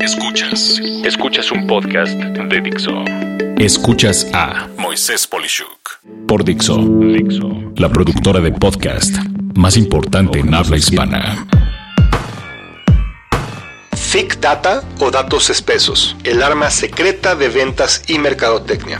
Escuchas. Escuchas un podcast de Dixo. Escuchas a Moisés Polishuk por Dixo. Dixo. La productora de podcast más importante en habla hispana. Thick Data o datos espesos, el arma secreta de ventas y mercadotecnia.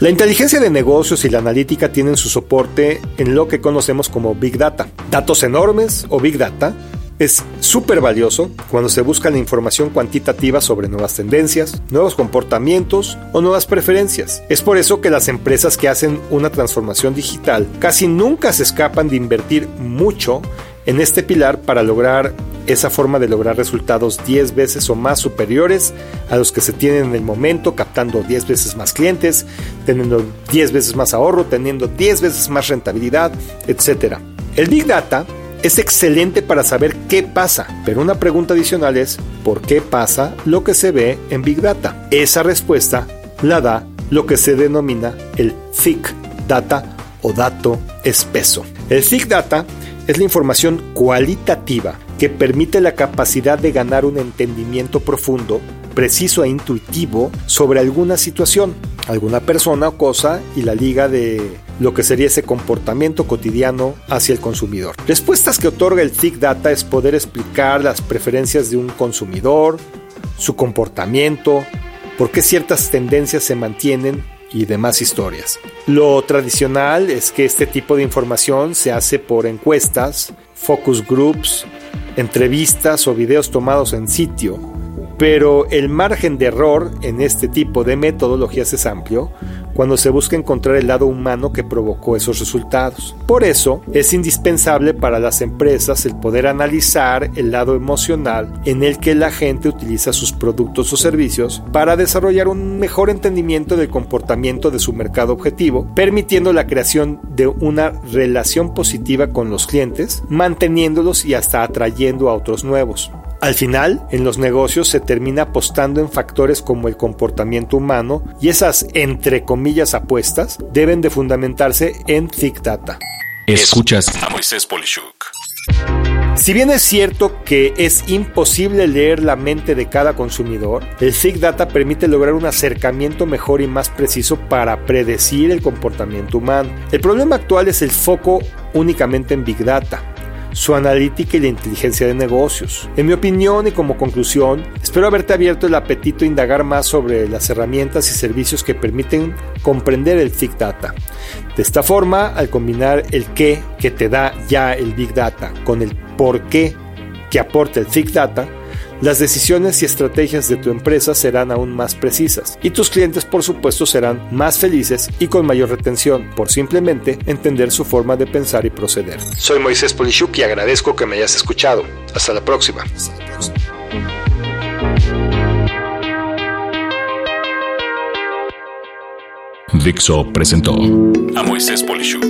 La inteligencia de negocios y la analítica tienen su soporte en lo que conocemos como Big Data. Datos enormes o Big Data es súper valioso cuando se busca la información cuantitativa sobre nuevas tendencias, nuevos comportamientos o nuevas preferencias. Es por eso que las empresas que hacen una transformación digital casi nunca se escapan de invertir mucho en este pilar para lograr esa forma de lograr resultados 10 veces o más superiores a los que se tienen en el momento, captando 10 veces más clientes, teniendo 10 veces más ahorro, teniendo 10 veces más rentabilidad, etc. El Big Data es excelente para saber qué pasa, pero una pregunta adicional es ¿por qué pasa lo que se ve en Big Data? Esa respuesta la da lo que se denomina el Thick Data o dato espeso. El Thick Data es la información cualitativa que permite la capacidad de ganar un entendimiento profundo, preciso e intuitivo sobre alguna situación, alguna persona o cosa y la liga de lo que sería ese comportamiento cotidiano hacia el consumidor. Respuestas que otorga el Thick Data es poder explicar las preferencias de un consumidor, su comportamiento, por qué ciertas tendencias se mantienen y demás historias. Lo tradicional es que este tipo de información se hace por encuestas, focus groups, entrevistas o videos tomados en sitio, pero el margen de error en este tipo de metodologías es amplio, cuando se busca encontrar el lado humano que provocó esos resultados. Por eso es indispensable para las empresas el poder analizar el lado emocional en el que la gente utiliza sus productos o servicios para desarrollar un mejor entendimiento del comportamiento de su mercado objetivo, permitiendo la creación de una relación positiva con los clientes, manteniéndolos y hasta atrayendo a otros nuevos. Al final, en los negocios se termina apostando en factores como el comportamiento humano y esas entre comillas apuestas deben de fundamentarse en Thick Data. Escuchas a Moisés Polishuk. Si bien es cierto que es imposible leer la mente de cada consumidor, el Thick Data permite lograr un acercamiento mejor y más preciso para predecir el comportamiento humano. El problema actual es el foco únicamente en Big Data su analítica y la inteligencia de negocios. En mi opinión y como conclusión, espero haberte abierto el apetito a indagar más sobre las herramientas y servicios que permiten comprender el Big Data. De esta forma, al combinar el qué que te da ya el Big Data con el por qué que aporta el Big Data, las decisiones y estrategias de tu empresa serán aún más precisas y tus clientes por supuesto serán más felices y con mayor retención por simplemente entender su forma de pensar y proceder. Soy Moisés Polishuk y agradezco que me hayas escuchado. Hasta la próxima. Dixo presentó a Moisés Polishuk